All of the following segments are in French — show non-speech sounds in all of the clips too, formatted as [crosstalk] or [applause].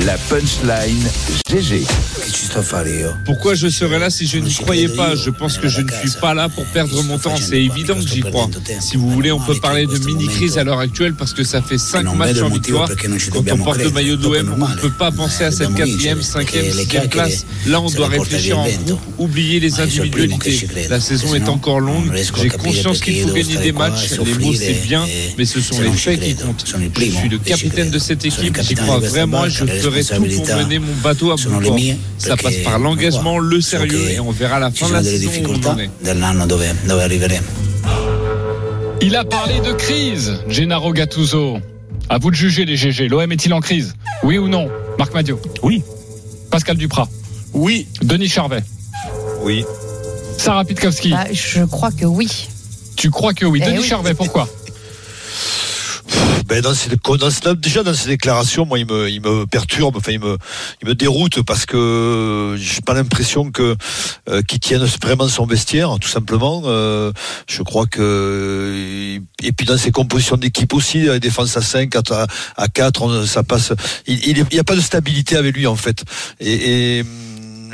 la punchline GG. Pourquoi je serais là si je n'y croyais pas? Je pense que je ne suis pas là pour perdre mon temps. C'est évident que j'y crois. Si vous voulez, on peut parler de mini-crise à l'heure actuelle parce que ça fait 5 matchs en victoire. Quand on porte le maillot de l'OM, on ne peut pas penser à cette quatrième, cinquième, sixième place. Là, on doit réfléchir en groupe, oublier les individualités. La saison est encore longue. J'ai conscience qu'il faut gagner des matchs. Les mots, c'est bien, mais ce sont les faits qui comptent. Je suis le capitaine de cette équipe. J'y crois vraiment je ferai tout pour mener mon bateau à bon port. Ça passe par l'engagement, le sérieux et on verra à la fin de la saison. Il a parlé de crise, Gennaro Gattuso. À vous de juger les GG. L'OM est-il en crise? Oui ou non? Marc Madio Oui. Pascal Duprat Oui. Denis Charvet Oui. Sarah Pitkowski Bah, je crois que oui. Tu crois que oui Eh Denis oui. Charvet, pourquoi? Ben déjà dans ces déclarations, moi, il me, il me perturbe, enfin, il me, il me déroute parce que j'ai pas l'impression que euh, qu'il tienne vraiment son vestiaire, tout simplement. Euh, je crois que et puis dans ses compositions d'équipe aussi, défense à 5, à, à 4, on- ça passe. Il, il, est- il y a pas de stabilité avec lui en fait.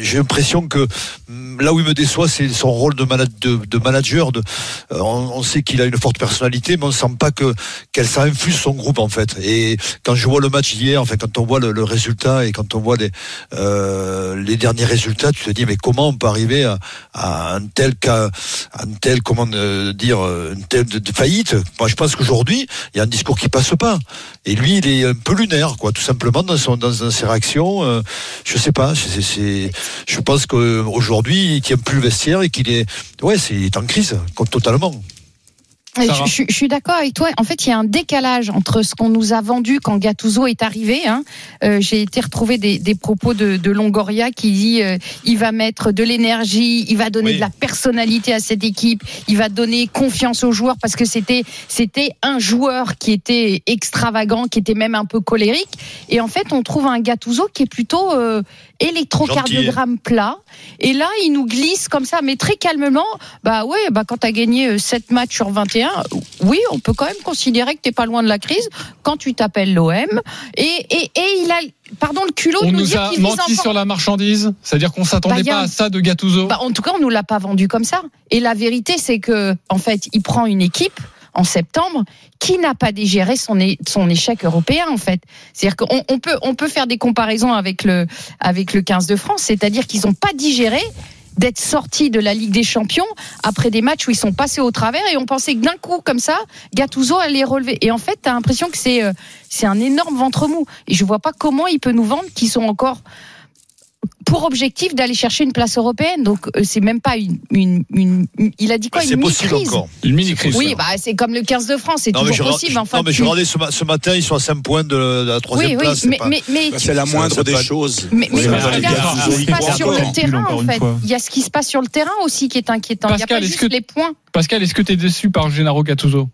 J'ai l'impression que hum, là où il me déçoit, c'est son rôle de, mana- de, de manager. Euh, on, sait qu'il a une forte personnalité, mais on sent pas que qu'elle ça infuse son groupe en fait. Et quand je vois le match hier, enfin quand on voit le, résultat et quand on voit les euh, les derniers résultats, tu te dis mais comment on peut arriver à, un tel cas, un tel comment euh, dire, une telle faillite? Moi, je pense qu'aujourd'hui, il y a un discours qui passe pas. Et lui, il est un peu lunaire, quoi, tout simplement dans son ses réactions. Euh, je sais pas. Je pense qu'aujourd'hui, il tient plus le vestiaire et qu'il est, ouais, c'est en crise, totalement. Je, je- je suis d'accord avec toi. En fait, il y a un décalage entre ce qu'on nous a vendu quand Gattuso est arrivé. hein. Euh, J'ai été retrouver des, des propos de, de Longoria qui dit euh, il va mettre de l'énergie, il va donner Oui. de la personnalité à cette équipe, il va donner confiance aux joueurs parce que c'était c'était un joueur qui était extravagant, qui était même un peu colérique. Et en fait, on trouve un Gattuso qui est plutôt euh, électrocardiogramme plat. Et là, il nous glisse comme ça, mais très calmement. Bah ouais, bah quand t'as gagné euh, 7 matchs sur 21, oui, on peut quand même considérer que t'es pas loin de la crise quand tu t'appelles l'OM. Et, et, et il a, pardon, le culot On de nous, nous dire a menti sur la marchandise C'est-à-dire qu'on s'attendait Bah, pas un- à ça de Gattuso Bah, en tout cas, on nous l'a pas vendu comme ça. Et la vérité, c'est que, en fait, il prend une équipe en septembre qui n'a pas digéré son, son échec européen en fait. C'est-à-dire qu'on on peut on peut faire des comparaisons avec le avec le 15 de France, c'est-à-dire qu'ils n'ont pas digéré d'être sortis de la Ligue des Champions après des matchs où ils sont passés au travers et on pensait que d'un coup comme ça Gattuso allait relever. Et en fait tu as l'impression que c'est euh, c'est un énorme ventre mou. Et je vois pas comment il peut nous vendre qu'ils sont encore pour objectif d'aller chercher une place européenne. Donc euh, c'est même pas une, une, une- une- il a dit quoi c'est une possible mini-crise. encore. Une mini-crise. Oui, bah c'est comme le 15 de France, c'est toujours je, possible. je- Enfin, non, mais tu- je regardais ce, ma- ce matin, ils sont à 5 points de, de la troisième oui, oui, place. c'est mais, pas- mais, mais, Bah, C'est la moindre des choses. mais, mais Oui, mais regarde regarde, ce qui se passe sur le terrain en fait. Il y a ce qui se passe sur le terrain aussi qui est inquiétant. Il n'y a Pascal, pas est-ce juste que- les points. Pascal, est-ce que tu es déçu par Gennaro Gattuso?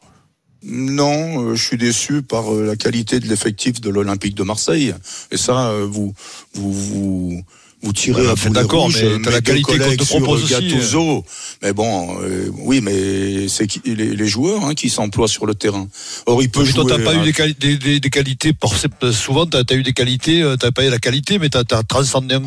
Non, euh, je suis déçu par euh, la qualité de l'effectif de l'Olympique de Marseille. Et ça, euh, vous, vous, vous, vous tirez Ouais, à enfin, boulet d'accord, mais euh, t'as la qualité qu'on te collègues sur propose aussi, Gattuso. Mais bon, euh, oui, mais c'est les, les joueurs hein, qui s'emploient sur le terrain. Or, il peut Mais toi, jouer. t'as pas hein, eu des, quali- des, des, des qualités. Souvent, t'as as eu des qualités. euh, T'as pas eu la qualité, mais t'as as transcendé un,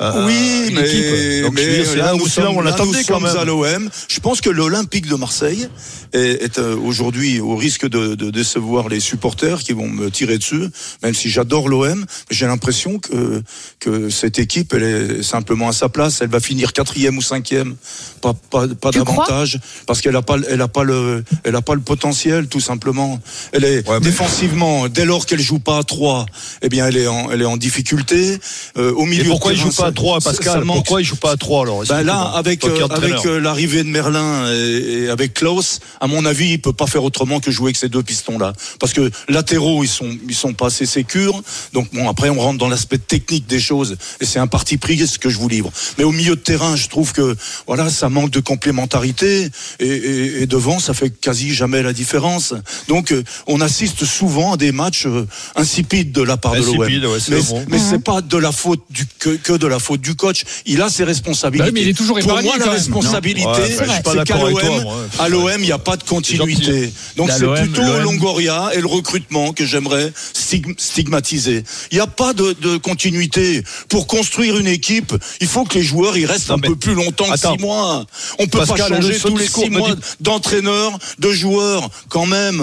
un- Oui, une mais, équipe. Donc, mais c'est là, là, où là on sommes, là, l'attendait quand même. à l'OM. Je pense que l'Olympique de Marseille est, est, euh, aujourd'hui au risque de, de décevoir les supporters qui vont me tirer dessus, même si j'adore l'OM. mais J'ai l'impression que, que cette équipe, elle est simplement à sa place. Elle va finir quatrième ou cinquième, pas, pas, pas davantage, parce qu'elle a pas, elle a pas le, elle a pas le potentiel, tout simplement. Elle est Ouais, mais- défensivement, dès lors qu'elle joue pas à 3 eh bien, elle est en, elle est en difficulté. Euh, au milieu Et pourquoi il terrain, joue pas à ça- 3, ça- Pascal. Pourquoi il joue pas à 3 alors Ben là, avec euh, avec euh, l'arrivée de Merlin et, et avec Klaus, à mon avis, il peut pas faire autrement que jouer avec ces deux pistons là, parce que latéraux ils sont ils sont pas assez sécures. Donc bon, après on rentre dans l'aspect technique des choses et c'est important. Parti pris ce que je vous livre? Mais au milieu de terrain, je trouve que voilà, ça manque de complémentarité et, et, et devant, ça fait quasi jamais la différence. Donc, euh, on assiste souvent à des matchs euh, insipides de la part de l'OM. Ouais, c'est mais mot. mais c'est pas de la faute du que, que de la faute du coach. Il a ses responsabilités. Bah oui, mais il est toujours Pour moi, la responsabilité, Ouais, bah, c'est qu'à l'OM, à l'OM, il n'y a pas de continuité. Donc À c'est plutôt l'OM. Longoria et le recrutement que j'aimerais stig- stigmatiser. Il n'y a pas de, de continuité. Pour construire une équipe, il faut que les joueurs ils restent Non, un peu plus longtemps que Attends. six mois. On peut Pascal, pas changer tous les discours six me mois dit- d'entraîneur, de joueurs, quand même.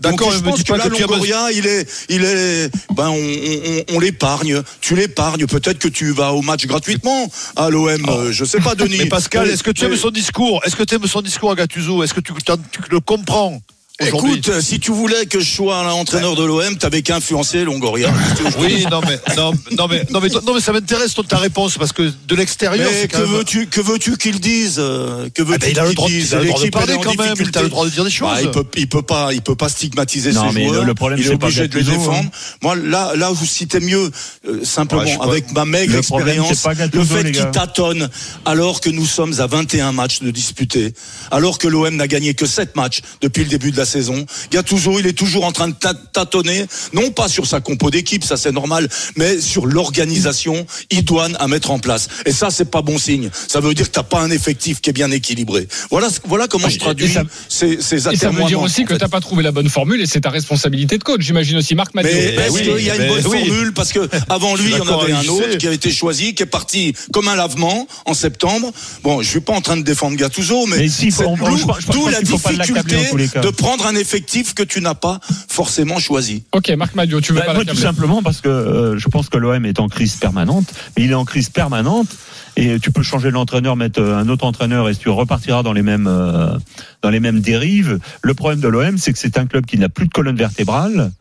d'accord, je pense que là, que Longoria, il est, il est, ben, on, on, on l'épargne. Tu l'épargnes. Peut-être que tu vas au match gratuitement à l'OM. euh, Je sais pas, [laughs] Denis. Oh. Mais Pascal, est-ce que tu aimes son discours? Est-ce que tu aimes son discours à Gattuso? Est-ce que tu, tu le comprends? Écoute, euh, si tu voulais que je sois l'entraîneur de l'OM, t'avais qu'à influencer Longoria. [laughs] Oui, non mais non, non mais non mais non mais ça m'intéresse ta réponse parce que de l'extérieur Mais que veux-tu que veux-tu qu'il dise euh, Que Ah veux-tu ben, il a le droit, de parler quand même. Il a le droit de dire des choses. Bah, il peut, il peut pas, il peut pas stigmatiser Non, ses joueurs. le problème, il est obligé de les défendre. hein. Moi, là, là, vous citez mieux euh, simplement avec ma maigre expérience, le fait qu'il tâtonne alors que nous sommes à 21 matchs de disputés, alors que l'OM n'a gagné que 7 matchs depuis le début de la saison. Gattuso, il est toujours en train de tâ- tâtonner, non pas sur sa compo d'équipe, ça c'est normal, mais sur l'organisation idoine à mettre en place. Et ça, c'est pas bon signe. Ça veut dire que t'as pas un effectif qui est bien équilibré. Voilà, voilà comment je traduis ça- ces, ces Et ça veut dire aussi que t'as pas trouvé la bonne formule et c'est ta responsabilité de coach. J'imagine aussi Marc Mathieu. Mais est-ce oui, qu'il y a une bonne oui. formule Parce que [laughs] avant lui, il y en avait un autre qui a été choisi, qui est parti comme un lavement en septembre. Bon, je suis pas en train de défendre Gattuso, mais, Mais si, c'est d'où la difficulté de prendre un effectif que tu n'as pas forcément choisi. Ok, Marc Madio, tu veux Bah, pas moi, la tout simplement parce que euh, je pense que l'OM est en crise permanente, mais il est en crise permanente et tu peux changer l'entraîneur, mettre euh, un autre entraîneur et tu repartiras dans les mêmes euh, dans les mêmes dérives. Le problème de l'OM, c'est que c'est un club qui n'a plus de colonne vertébrale,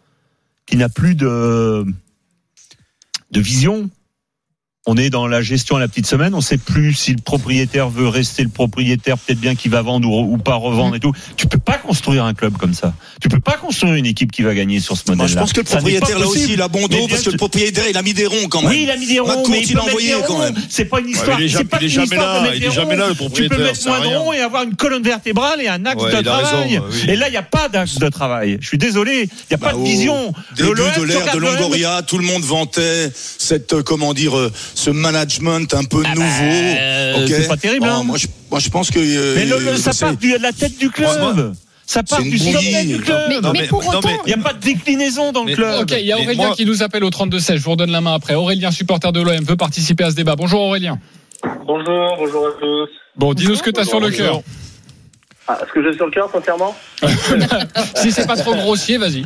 qui n'a plus de de vision. On est dans la gestion à la petite semaine. On sait plus si le propriétaire veut rester le propriétaire, peut-être bien qu'il va vendre ou, ou pas revendre et tout. Tu peux pas construire un club comme ça. Tu peux pas construire une équipe qui va gagner sur ce modèle-là. Moi, je pense que le propriétaire, là aussi, il a bon dos parce que le propriétaire, il a mis des ronds quand même. Oui, il a mis des ronds, mais il a envoyé quand même. C'est pas une histoire. il est pas il est une jamais là, il est jamais là, le Tu peux propriétaire, mettre moins de ronds et avoir une colonne vertébrale et un axe Ouais, de raison, travail. oui. Et là, il n'y a pas d'axe de travail. Je suis désolé, il n'y a Bah, pas de au vision. Début de l'ère de Longoria, tout le monde vantait cette, euh, comment dire, euh, ce management un peu Ah bah, nouveau. Ok c'est pas terrible, Oh, hein. moi, je, moi, je pense que. euh, Mais le- le- ça part du- de la tête du club. Ça part du sommet du club. Mais, Non, mais mais- pour non, autant, Il n'y a pas de déclinaison dans le club. Ok, il y a Aurélien moi- qui nous appelle au 32-16. Je vous redonne la main après. Aurélien, supporter de l'OM, veut participer à ce débat. Bonjour Aurélien. Bonjour, bonjour à tous. Bon, dis-nous ce que tu as sur le cœur. Ah, ce que j'ai sur le cœur, sincèrement? [laughs] Si c'est pas trop grossier, vas-y.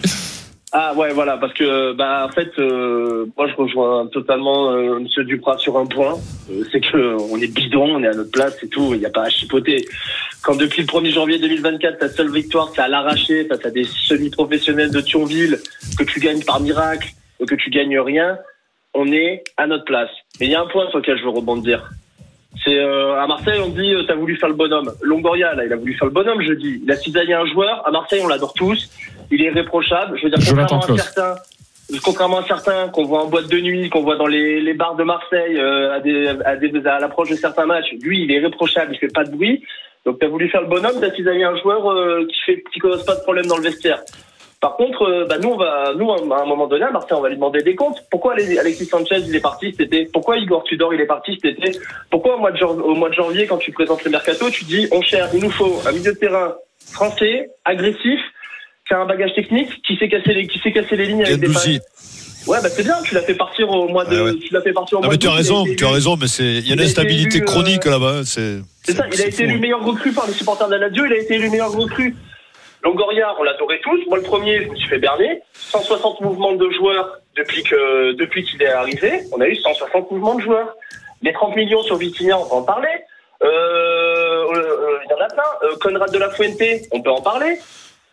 Ah ouais, voilà, parce que bah en fait, euh, moi je rejoins totalement euh, Monsieur Duprat sur un point, Euh, c'est que on est bidon, on est à notre place, c'est tout, il n'y a pas à chipoter. Quand depuis le 1er janvier 2024, ta seule victoire, c'est à l'arracher face à des semi-professionnels de Thionville, que tu gagnes par miracle, et que tu gagnes rien, on est à notre place. Mais il y a un point sur lequel je veux rebondir. C'est euh, à Marseille, on dit euh, t'as voulu faire le bonhomme. Longoria, là, il a voulu faire le bonhomme, je dis. Il a cisaillé un joueur. À Marseille, on l'adore tous. Il est irréprochable. Je veux dire, contrairement à certains, contrairement à certains qu'on voit en boîte de nuit, qu'on voit dans les, les bars de Marseille, euh, à, des, à, des, à l'approche de certains matchs, lui, il est irréprochable. Il fait pas de bruit. Donc t'as voulu faire le bonhomme, t'as cisaillé un joueur euh, qui fait, qui cause pas de problème dans le vestiaire. Par contre, euh, bah, nous, on va, nous, à un moment donné, à Marseille, on va lui demander des comptes. Pourquoi Ale- Alexis Sanchez, il est parti cet été? Pourquoi Igor Tudor, il est parti cet été? Pourquoi au mois, de au mois de janvier, quand tu présentes le mercato, tu dis, on cherche, il nous faut un milieu de terrain français, agressif, a un bagage technique, qui sait casser les, qui sait casser les lignes avec des passes. Ouais, bah c'est bien, tu l'as fait partir au mois de, Ouais, ouais. tu l'as fait partir au Non mois mais de tu as raison, tu as raison, mais c'est il y a une instabilité élu, euh, chronique là-bas. C'est C'est ça, il a été élu meilleur recru par les supporters de la Lazio, il a été élu meilleur recru. Longoria, on l'adorait tous. Moi, le premier, je me suis fait berner. 160 mouvements de joueurs depuis que depuis qu'il est arrivé. On a eu 160 mouvements de joueurs. Les 30 millions sur Vitinha, on peut en parler. Euh, euh, euh, il y en a plein. Conrad de la Fuente, on peut en parler.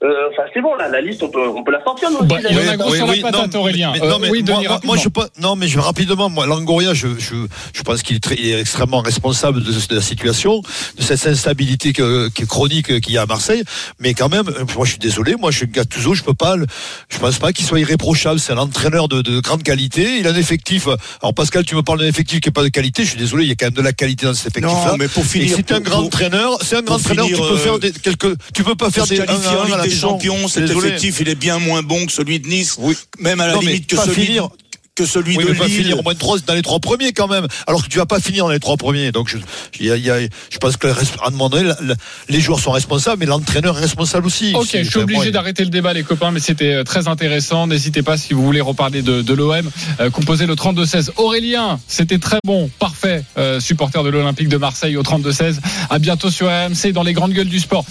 Euh, Enfin, c'est bon, là, la liste, on peut, on peut la sortir, nous aussi. Bah, il y en a gros sur la patate, non, Aurélien. mais- Euh, non, mais oui, moi, Denis, moi, moi, je non, mais je vais rapidement, moi, Langoria, je, je, je pense qu'il est, très- il est extrêmement responsable de, de la situation, de cette instabilité que, qui est chronique qu'il y a à Marseille. Mais quand même, euh, moi, je suis désolé, moi, je suis Gattuso, je peux pas, le- je pense pas qu'il soit irréprochable. C'est un entraîneur de, de grande qualité. Il a un effectif. Alors, Pascal, tu me parles d'un effectif qui n'est pas de qualité. Je suis désolé, il y a quand même de la qualité dans cet effectif-là. Non, mais pour Et finir, c'est un grand pour- entraîneur. C'est un grand entraîneur. Tu peux euh, faire des quelques. Tu peux pas faire des. Des. Champions, cet désolé. effectif, il est bien moins bon que celui de Nice. Oui. Même à la Non, limite que celui, finir. que celui Oui, de mais pas Lille. finir au moins de trois, dans les trois premiers quand même. Alors que tu vas pas finir dans les trois premiers. Donc je, il y a- il y a- je pense que à un moment donné, la- la- les joueurs sont responsables, mais l'entraîneur est responsable aussi. Ok, je suis obligé d'arrêter le débat, les copains, mais c'était euh, très intéressant. N'hésitez pas si vous voulez reparler de, de l'OM. Euh, composez le 32-16. Aurélien, c'était très bon, parfait. Euh, supporter de l'Olympique de Marseille au 32-16. À bientôt sur RMC dans les grandes gueules du sport.